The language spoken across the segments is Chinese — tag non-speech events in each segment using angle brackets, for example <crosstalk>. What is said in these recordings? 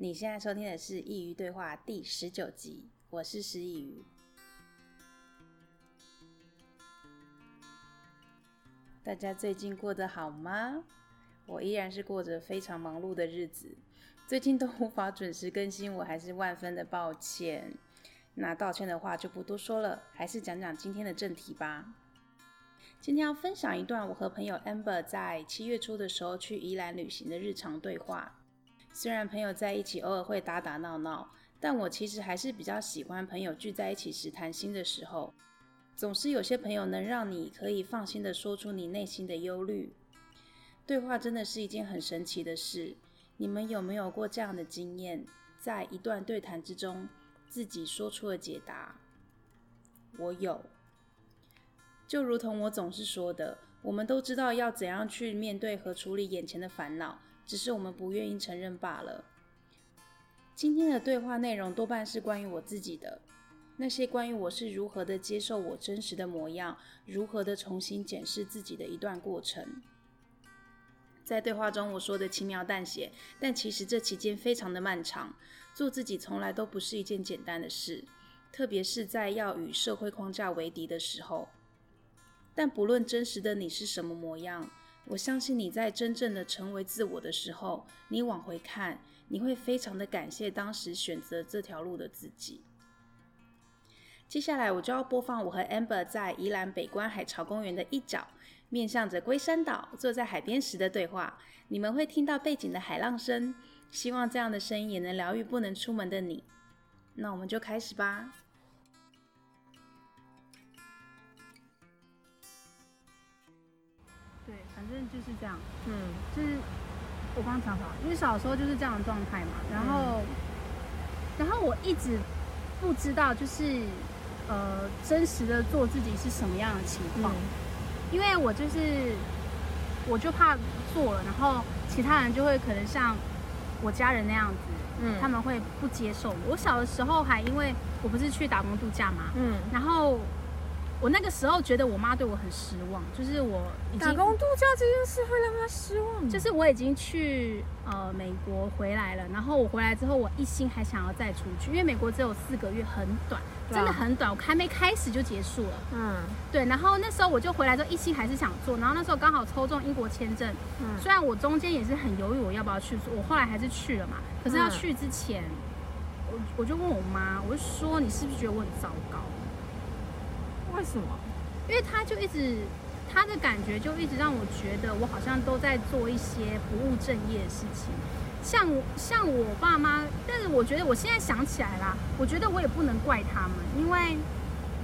你现在收听的是《佾萮对话》第十九集，我是师佾萮。大家最近过得好吗？我依然是过着非常忙碌的日子，最近都无法准时更新，我还是万分的抱歉。那道歉的话就不多说了，还是讲讲今天的正题吧。今天要分享一段我和朋友 Amber 在七月初的时候去宜兰旅行的日常对话。虽然朋友在一起偶尔会打打闹闹，但我其实还是比较喜欢朋友聚在一起时谈心的时候。总是有些朋友能让你可以放心的说出你内心的忧虑。对话真的是一件很神奇的事。你们有没有过这样的经验？在一段对谈之中，自己说出了解答。我有。就如同我总是说的，我们都知道要怎样去面对和处理眼前的烦恼。只是我们不愿意承认罢了。今天的对话内容多半是关于我自己的，那些关于我是如何的接受我真实的模样，如何的重新检视自己的一段过程。在对话中我说的轻描淡写，但其实这期间非常的漫长。做自己从来都不是一件简单的事，特别是在要与社会框架为敌的时候。但不论真实的你是什么模样。我相信你在真正的成为自我的时候，你往回看，你会非常的感谢当时选择这条路的自己。接下来我就要播放我和 Amber 在宜兰北关海潮公园的一角，面向着龟山岛，坐在海边时的对话。你们会听到背景的海浪声，希望这样的声音也能疗愈不能出门的你。那我们就开始吧。正就是这样，嗯，就是我刚刚讲好，因为小时候就是这样的状态嘛，然后，嗯、然后我一直不知道，就是呃，真实的做自己是什么样的情况，嗯、因为我就是，我就怕做了，然后其他人就会可能像我家人那样子，嗯，他们会不接受我。我小的时候还因为我不是去打工度假嘛，嗯，然后。我那个时候觉得我妈对我很失望，就是我已经打工度假这件事会让她失望。就是我已经去呃美国回来了，然后我回来之后，我一心还想要再出去，因为美国只有四个月，很短，真的很短，我还没开始就结束了。嗯，对。然后那时候我就回来之后，一心还是想做，然后那时候刚好抽中英国签证。嗯，虽然我中间也是很犹豫我要不要去做，我后来还是去了嘛。可是要去之前，嗯、我我就问我妈，我就说你是不是觉得我很糟糕？为什么？因为他就一直，他的感觉就一直让我觉得我好像都在做一些不务正业的事情，像像我爸妈。但是我觉得我现在想起来啦，我觉得我也不能怪他们，因为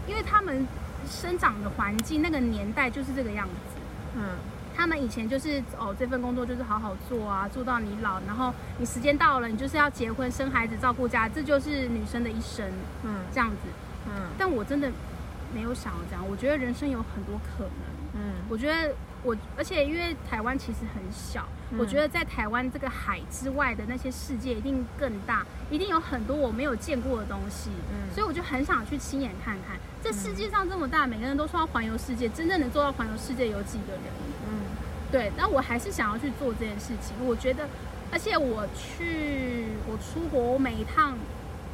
因为他们生长的环境那个年代就是这个样子。嗯，他们以前就是哦，这份工作就是好好做啊，做到你老，然后你时间到了，你就是要结婚生孩子照顾家，这就是女生的一生。嗯，这样子。嗯，但我真的。没有想要这样，我觉得人生有很多可能。嗯，我觉得我，而且因为台湾其实很小，嗯、我觉得在台湾这个海之外的那些世界一定更大，一定有很多我没有见过的东西。嗯，所以我就很想去亲眼看看，这世界上这么大，每个人都说要环游世界，真正能做到环游世界有几个人？嗯，对。但我还是想要去做这件事情。我觉得，而且我去，我出国，我每一趟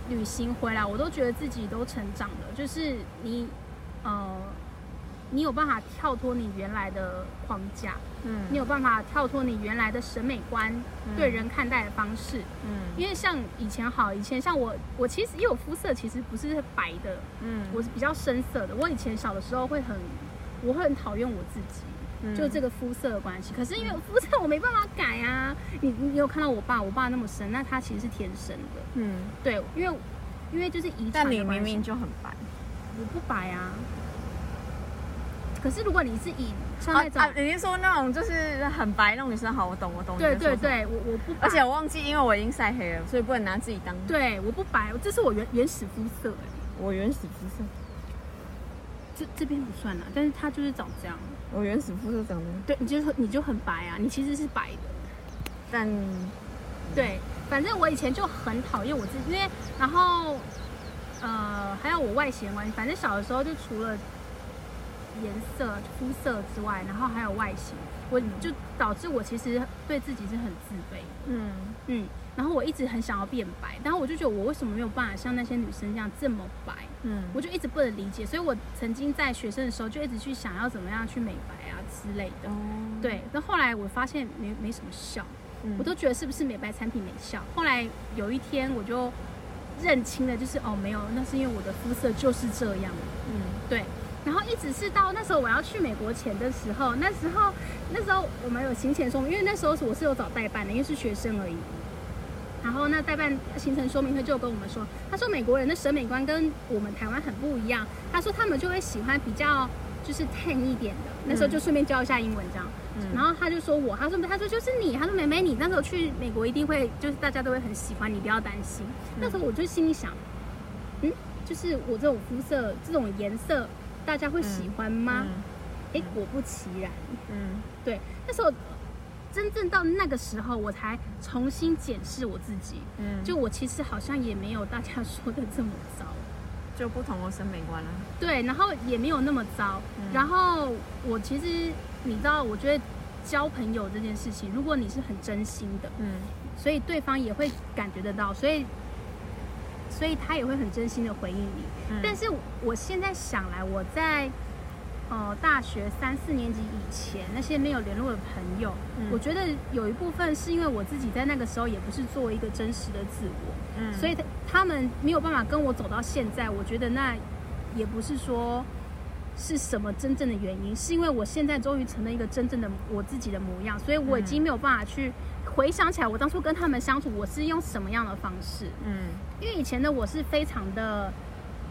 旅行回来，我都觉得自己都成长了。就是你。呃，你有办法跳脱你原来的框架，嗯，你有办法跳脱你原来的审美观，嗯、对人看待的方式，嗯，因为像以前好，以前像我，我其实因为我肤色其实不是白的，嗯，我是比较深色的。我以前小的时候会很，我会很讨厌我自己，嗯、就这个肤色的关系。可是因为肤色我没办法改啊，你你有看到我爸，我爸那么深，那他其实是天生的，嗯，对，因为因为就是遗传。但你明明就很白。我不白啊，可是如果你是以像那种，你是说那种就是很白那种女生好，我懂我懂。对对对，我我不白，而且我忘记，因为我已经晒黑了，所以不能拿自己当。对，我不白，这是我原原始肤色哎。我原始肤色，这这边不算了，但是它就是长这样。我原始肤色长这样。对，你就你就很白啊，你其实是白的，但对，反正我以前就很讨厌我自己，因为然后。呃，还有我外形关系，反正小的时候就除了颜色、肤色之外，然后还有外形，我就导致我其实对自己是很自卑。嗯嗯，然后我一直很想要变白，然后我就觉得我为什么没有办法像那些女生这样这么白？嗯，我就一直不能理解，所以我曾经在学生的时候就一直去想要怎么样去美白啊之类的。哦，对，但后来我发现没没什么效，嗯，我都觉得是不是美白产品没效。后来有一天我就认清了，就是哦没有，那是因为我的肤色就是这样。嗯，对。然后一直是到那时候我要去美国前的时候，那时候那时候我们有行前说明，因为那时候我是有找代办的，因为是学生而已。然后那代办行程说明会就跟我们说，他说美国人的审美观跟我们台湾很不一样，他说他们就会喜欢比较就是 tan 一点的。那时候就顺便教一下英文这样。嗯、然后他就说我，他说他说就是你，他说妹妹你那时候去美国一定会就是大家都会很喜欢你，不要担心。嗯、那时候我就心里想，嗯，就是我这种肤色这种颜色。大家会喜欢吗？哎、嗯，果不其然，嗯，对。那时候真正到那个时候，我才重新检视我自己。嗯，就我其实好像也没有大家说的这么糟，就不同的审美观了。对，然后也没有那么糟。嗯、然后我其实你知道，我觉得交朋友这件事情，如果你是很真心的，嗯，所以对方也会感觉得到，所以。所以他也会很真心的回应你，嗯、但是我现在想来，我在呃大学三四年级以前那些没有联络的朋友，嗯、我觉得有一部分是因为我自己在那个时候也不是做一个真实的自我，嗯，所以他他们没有办法跟我走到现在，我觉得那也不是说是什么真正的原因，是因为我现在终于成了一个真正的我自己的模样，所以我已经没有办法去。回想起来，我当初跟他们相处，我是用什么样的方式？嗯，因为以前的我是非常的，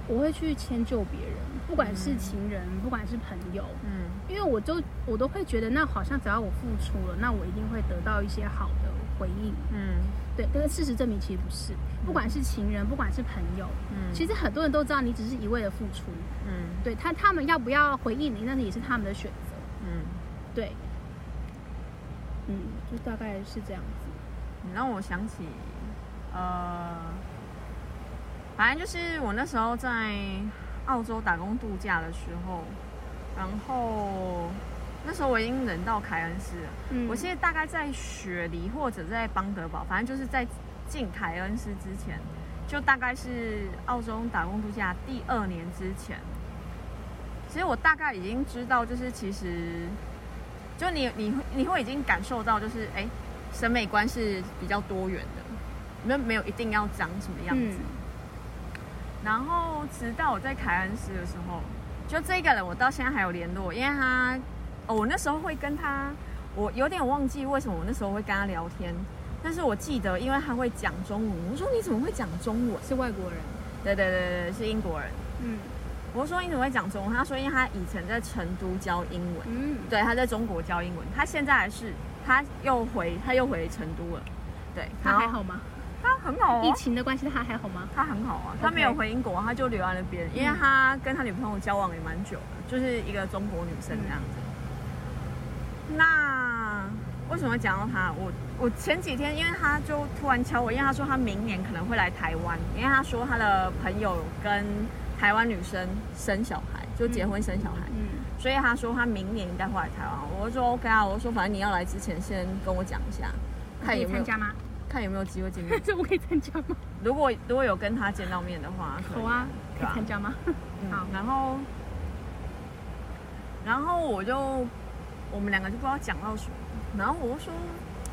我会去迁就别人，不管是情人，嗯、不管是朋友，嗯，因为我就我都会觉得，那好像只要我付出了，那我一定会得到一些好的回应，嗯，对。但是事实证明，其实不是，不管是情人，不管是朋友，嗯，其实很多人都知道你只是一味的付出，嗯，对他他们要不要回应你，那也是他们的选择，嗯，对。嗯，就大概是这样子。你让我想起，呃，反正就是我那时候在澳洲打工度假的时候，然后那时候我已经人到凯恩斯了。嗯，我现在大概在雪梨或者在邦德堡，反正就是在进凯恩斯之前，就大概是澳洲打工度假第二年之前。其实我大概已经知道，就是其实。就你，你会，你会已经感受到，就是哎，审美观是比较多元的，没有没有一定要长什么样子。嗯、然后直到我在凯恩斯的时候，就这个人，我到现在还有联络，因为他，哦，我那时候会跟他，我有点忘记为什么我那时候会跟他聊天，但是我记得，因为他会讲中文，我说你怎么会讲中文？是外国人？对对对对，是英国人。嗯。我说你怎么会讲中文？他说因为他以前在成都教英文，嗯，对，他在中国教英文，他现在还是他又回他又回成都了，对，他还好吗？他很好啊，疫情的关系他还好吗？他很好啊，他没有回英国，他就留在那边，因为他跟他女朋友交往也蛮久的，就是一个中国女生这样子。那为什么讲到他？我我前几天因为他就突然敲我，因为他说他明年可能会来台湾，因为他说他的朋友跟。台湾女生生小孩就结婚生小孩，嗯，嗯，所以他说他明年应该会来台湾。我就说 OK 啊，我就说反正你要来之前先跟我讲一下，看有没有参加吗？看有没有机会见面。<laughs> 这我可以参加吗？如果如果有跟他见到面的话，好啊，可以参加吗？嗯、好，然后然后我就我们两个就不知道讲到什么，然后我就说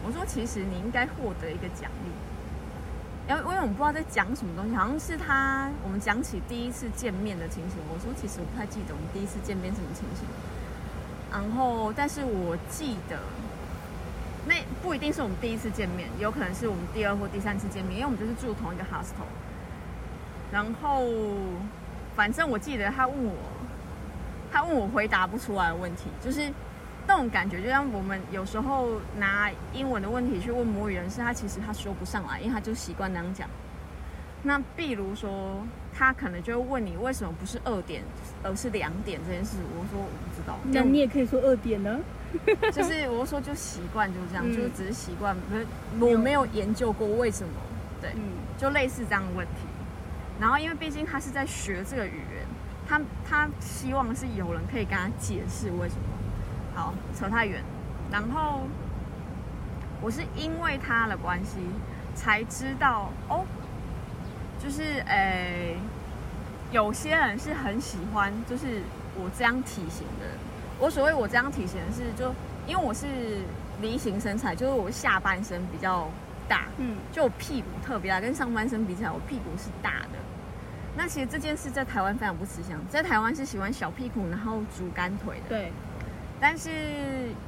我说其实你应该获得一个奖励。因为因为我们不知道在讲什么东西，好像是他我们讲起第一次见面的情形。我说其实我不太记得我们第一次见面什么情形。然后，但是我记得那不一定是我们第一次见面，有可能是我们第二或第三次见面，因为我们就是住同一个 hostel。然后，反正我记得他问我，他问我回答不出来的问题，就是。那种感觉，就像我们有时候拿英文的问题去问母语人士，他其实他说不上来，因为他就习惯那样讲。那比如说，他可能就会问你为什么不是二点，而是两点这件事。我说我不知道。那你也可以说二点呢？<laughs> 就是我说就习惯就是这样，嗯、就是只是习惯，不是我没有研究过为什么。对，嗯、就类似这样的问题。然后因为毕竟他是在学这个语言，他他希望是有人可以跟他解释为什么。好，扯太远。然后我是因为他的关系，才知道哦，就是诶、欸，有些人是很喜欢，就是我这样体型的。我所谓我这样体型的是，就因为我是梨形身材，就是我下半身比较大，嗯，就我屁股特别大，跟上半身比起来，我屁股是大的。那其实这件事在台湾非常不吃香，在台湾是喜欢小屁股，然后竹竿腿的。对。但是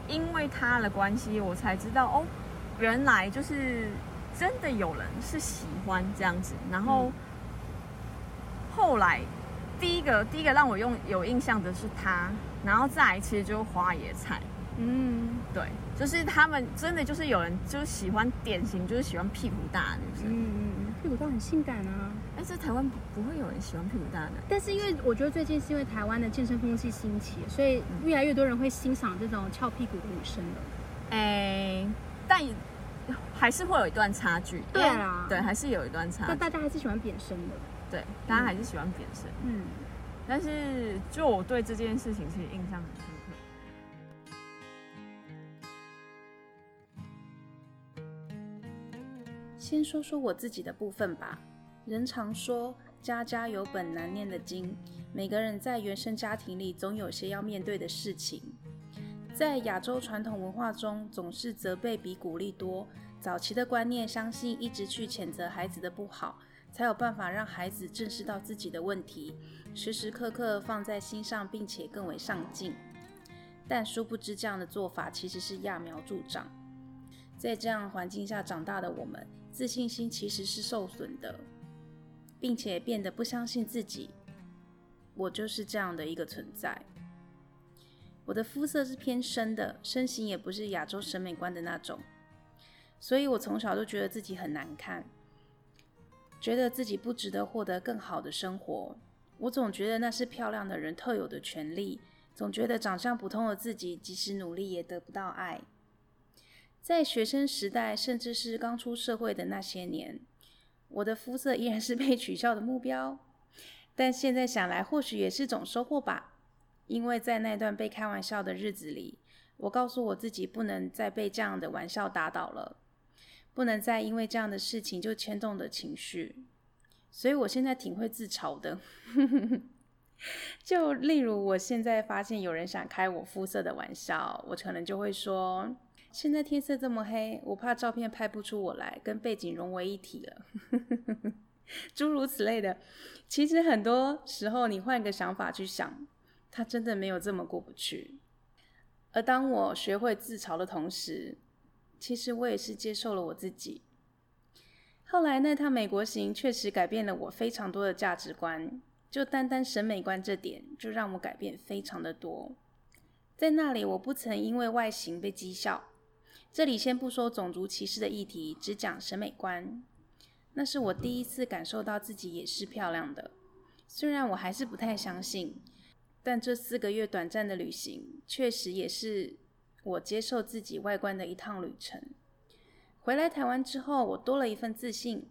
因为他的关系，我才知道哦，原来就是真的有人是喜欢这样子。然后后来第一个第一个让我用有印象的是他，然后再来其实就是花椰菜。嗯，对，就是他们真的就是有人就是喜欢典型就是喜欢屁股大的女生。嗯嗯，屁股大很性感啊。但是台湾不不会有人喜欢屁股大的。但是因为我觉得最近是因为台湾的健身风气兴起，所以越来越多人会欣赏这种翘屁股的女生了。哎、欸，但还是会有一段差距。对啊，对，还是有一段差距。但大家还是喜欢扁身的。对，大家还是喜欢扁身。嗯。但是就我对这件事情其实印象很深刻。先说说我自己的部分吧。人常说家家有本难念的经，每个人在原生家庭里总有些要面对的事情。在亚洲传统文化中，总是责备比鼓励多。早期的观念相信，一直去谴责孩子的不好，才有办法让孩子正视到自己的问题，时时刻刻放在心上，并且更为上进。但殊不知，这样的做法其实是揠苗助长。在这样环境下长大的我们，自信心其实是受损的。并且变得不相信自己，我就是这样的一个存在。我的肤色是偏深的，身形也不是亚洲审美观的那种，所以我从小就觉得自己很难看，觉得自己不值得获得更好的生活。我总觉得那是漂亮的人特有的权利，总觉得长相普通的自己即使努力也得不到爱。在学生时代，甚至是刚出社会的那些年。我的肤色依然是被取笑的目标，但现在想来，或许也是种收获吧。因为在那段被开玩笑的日子里，我告诉我自己，不能再被这样的玩笑打倒了，不能再因为这样的事情就牵动的情绪。所以我现在挺会自嘲的，<laughs> 就例如我现在发现有人想开我肤色的玩笑，我可能就会说。现在天色这么黑，我怕照片拍不出我来，跟背景融为一体了，<laughs> 诸如此类的。其实很多时候，你换个想法去想，他真的没有这么过不去。而当我学会自嘲的同时，其实我也是接受了我自己。后来那趟美国行确实改变了我非常多的价值观，就单单审美观这点，就让我改变非常的多。在那里，我不曾因为外形被讥笑。这里先不说种族歧视的议题，只讲审美观。那是我第一次感受到自己也是漂亮的，虽然我还是不太相信，但这四个月短暂的旅行，确实也是我接受自己外观的一趟旅程。回来台湾之后，我多了一份自信。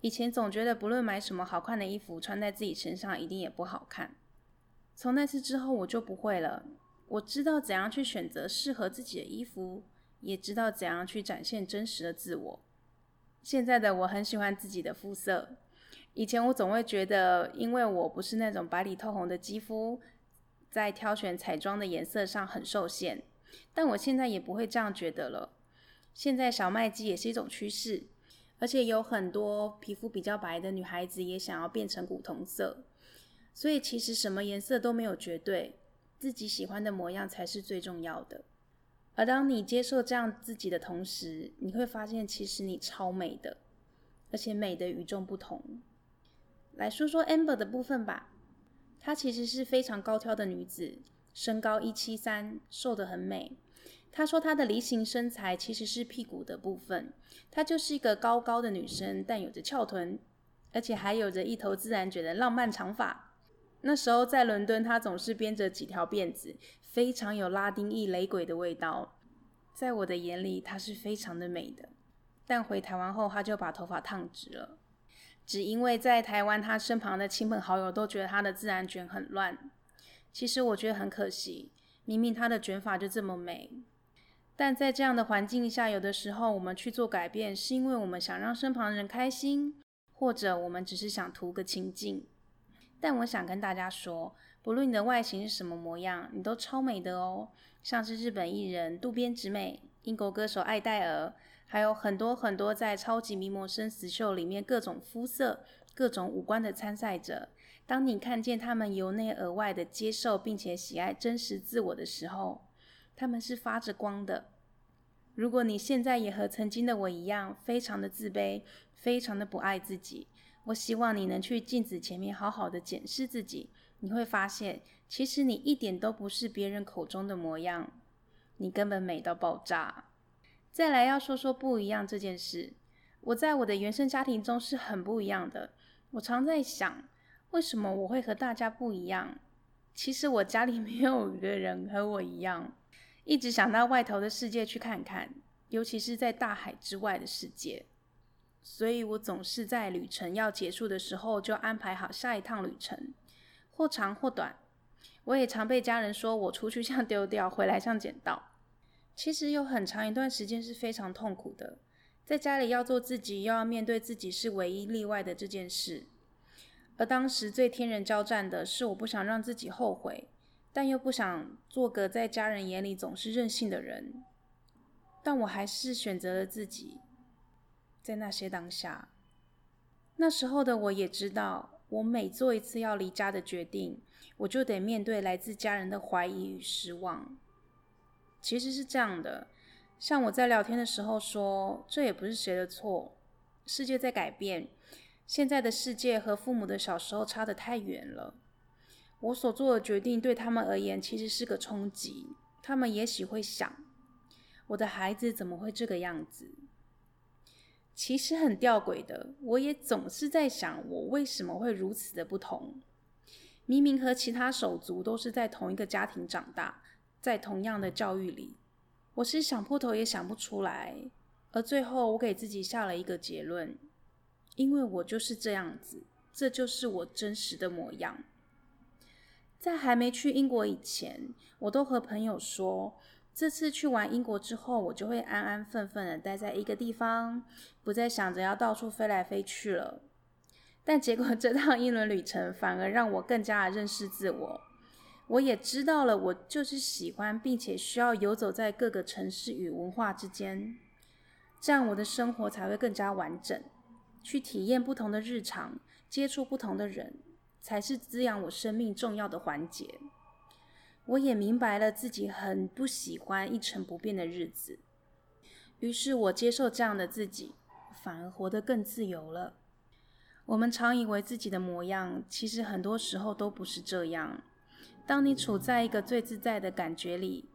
以前总觉得不论买什么好看的衣服，穿在自己身上一定也不好看。从那次之后，我就不会了。我知道怎样去选择适合自己的衣服。也知道怎样去展现真实的自我。现在的我很喜欢自己的肤色。以前我总会觉得，因为我不是那种白里透红的肌肤，在挑选彩妆的颜色上很受限。但我现在也不会这样觉得了。现在小麦肌也是一种趋势，而且有很多皮肤比较白的女孩子也想要变成古铜色。所以其实什么颜色都没有绝对，自己喜欢的模样才是最重要的。而当你接受这样自己的同时，你会发现其实你超美的，而且美的与众不同。来说说 Amber 的部分吧，她其实是非常高挑的女子，身高一七三，瘦得很美。她说她的梨形身材其实是屁股的部分，她就是一个高高的女生，但有着翘臀，而且还有着一头自然卷的浪漫长发。那时候在伦敦，她总是编着几条辫子，非常有拉丁裔雷鬼的味道。在我的眼里，她是非常的美的。但回台湾后，她就把头发烫直了，只因为在台湾，她身旁的亲朋好友都觉得她的自然卷很乱。其实我觉得很可惜，明明她的卷发就这么美。但在这样的环境下，有的时候我们去做改变，是因为我们想让身旁人开心，或者我们只是想图个清静。但我想跟大家说，不论你的外形是什么模样，你都超美的哦。像是日本艺人渡边直美、英国歌手艾黛儿，还有很多很多在超级名模生死秀里面各种肤色、各种五官的参赛者。当你看见他们由内而外的接受并且喜爱真实自我的时候，他们是发着光的。如果你现在也和曾经的我一样，非常的自卑，非常的不爱自己，我希望你能去镜子前面好好的检视自己。你会发现，其实你一点都不是别人口中的模样，你根本美到爆炸。再来要说说不一样这件事，我在我的原生家庭中是很不一样的。我常在想。为什么我会和大家不一样？其实我家里 <laughs> 没有一个人和我一样，一直想到外头的世界去看看，尤其是在大海之外的世界。所以我总是在旅程要结束的时候就安排好下一趟旅程，或长或短。我也常被家人说我出去像丢掉，回来像捡到。其实有很长一段时间是非常痛苦的，在家里要做自己，又要面对自己是唯一例外的这件事。而当时最天人交战的是，我不想让自己后悔，但又不想做个在家人眼里总是任性的人。但我还是选择了自己。在那些当下，那时候的我也知道，我每做一次要离家的决定，我就得面对来自家人的怀疑与失望。其实是这样的，像我在聊天的时候说，这也不是谁的错，世界在改变。现在的世界和父母的小时候差得太远了。我所做的决定对他们而言其实是个冲击。他们也许会想：我的孩子怎么会这个样子？其实很吊诡的，我也总是在想，我为什么会如此的不同？明明和其他手足都是在同一个家庭长大，在同样的教育里，我是想破头也想不出来。而最后，我给自己下了一个结论。因为我就是这样子，这就是我真实的模样。在还没去英国以前，我都和朋友说，这次去完英国之后，我就会安安分分的待在一个地方，不再想着要到处飞来飞去了。但结果这趟英伦旅程反而让我更加的认识自我。我也知道了，我就是喜欢并且需要游走在各个城市与文化之间，这样我的生活才会更加完整。去体验不同的日常，接触不同的人，才是滋养我生命重要的环节。我也明白了自己很不喜欢一成不变的日子，于是我接受这样的自己，反而活得更自由了。我们常以为自己的模样，其实很多时候都不是这样。当你处在一个最自在的感觉里，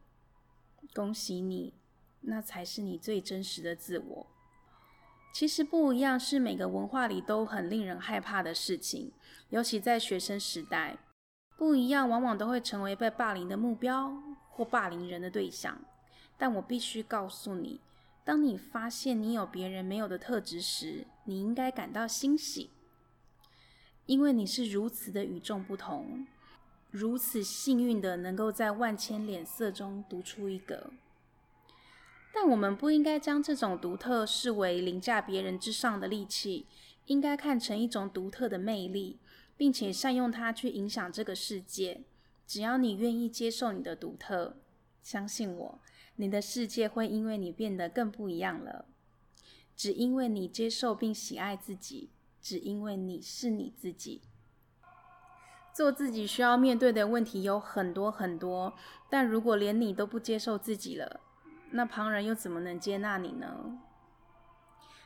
恭喜你，那才是你最真实的自我。其实不一样是每个文化里都很令人害怕的事情，尤其在学生时代，不一样往往都会成为被霸凌的目标或霸凌人的对象。但我必须告诉你，当你发现你有别人没有的特质时，你应该感到欣喜，因为你是如此的与众不同，如此幸运的能够在万千脸色中独出一格。但我们不应该将这种独特视为凌驾别人之上的利器，应该看成一种独特的魅力，并且善用它去影响这个世界。只要你愿意接受你的独特，相信我，你的世界会因为你变得更不一样了。只因为你接受并喜爱自己，只因为你是你自己。做自己需要面对的问题有很多很多，但如果连你都不接受自己了，那旁人又怎么能接纳你呢？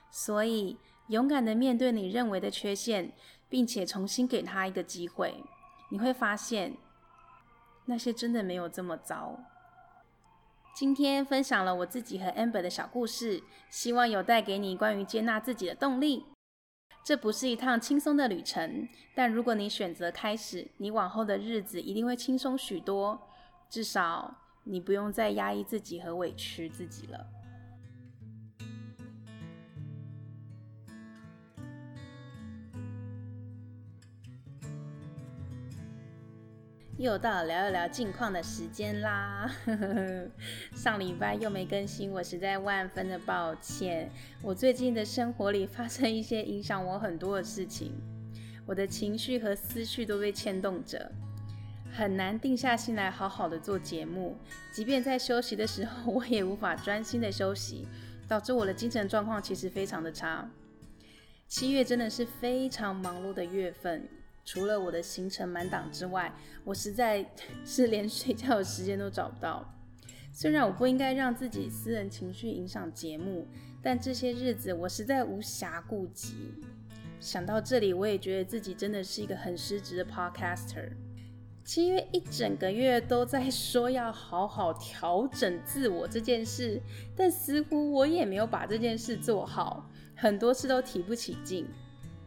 所以，勇敢的面对你认为的缺陷，并且重新给他一个机会，你会发现，那些真的没有这么糟。今天分享了我自己和 Amber 的小故事，希望有带给你关于接纳自己的动力。这不是一趟轻松的旅程，但如果你选择开始，你往后的日子一定会轻松许多，至少。你不用再压抑自己和委屈自己了。又到了聊一聊近况的时间啦。<laughs> 上礼拜又没更新，我实在万分的抱歉。我最近的生活里发生一些影响我很多的事情，我的情绪和思绪都被牵动着，很难定下心来好好的做节目。即便在休息的时候，我也无法专心的休息，导致我的精神状况其实非常的差。七月真的是非常忙碌的月份。除了我的行程满档之外，我实在 <laughs> 是连睡觉的时间都找不到。虽然我不应该让自己私人情绪影响节目，但这些日子我实在无暇顾及。想到这里，我也觉得自己真的是一个很失职的 podcaster。七月一整个月都在说要好好调整自我这件事，但似乎我也没有把这件事做好，很多事都提不起劲。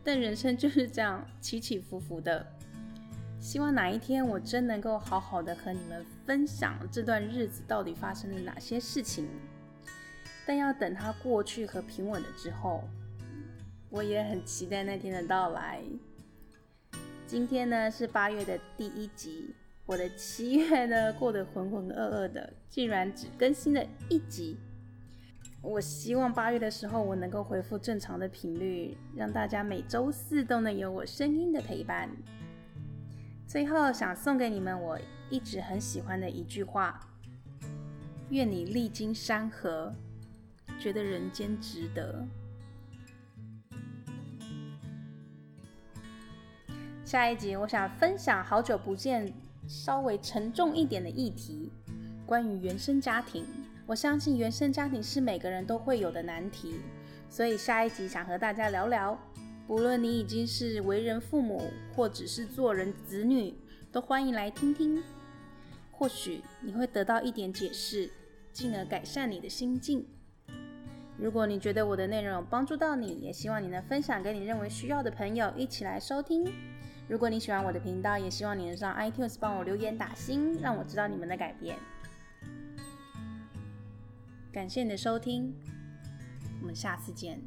但人生就是这样起起伏伏的，希望哪一天我真能够好好的和你们分享这段日子到底发生了哪些事情。但要等它过去和平稳了之后，我也很期待那天的到来。今天呢是八月的第一集，我的七月呢过得浑浑噩噩的，竟然只更新了一集。我希望八月的时候，我能够恢复正常的频率，让大家每周四都能有我声音的陪伴。最后，想送给你们我一直很喜欢的一句话：愿你历经山河，觉得人间值得。下一集，我想分享好久不见、稍微沉重一点的议题，关于原生家庭。我相信原生家庭是每个人都会有的难题，所以下一集想和大家聊聊。不论你已经是为人父母，或只是做人子女，都欢迎来听听。或许你会得到一点解释，进而改善你的心境。如果你觉得我的内容有帮助到你，也希望你能分享给你认为需要的朋友一起来收听。如果你喜欢我的频道，也希望你能上 iTunes 帮我留言打星，让我知道你们的改变。感谢你的收听，我们下次见。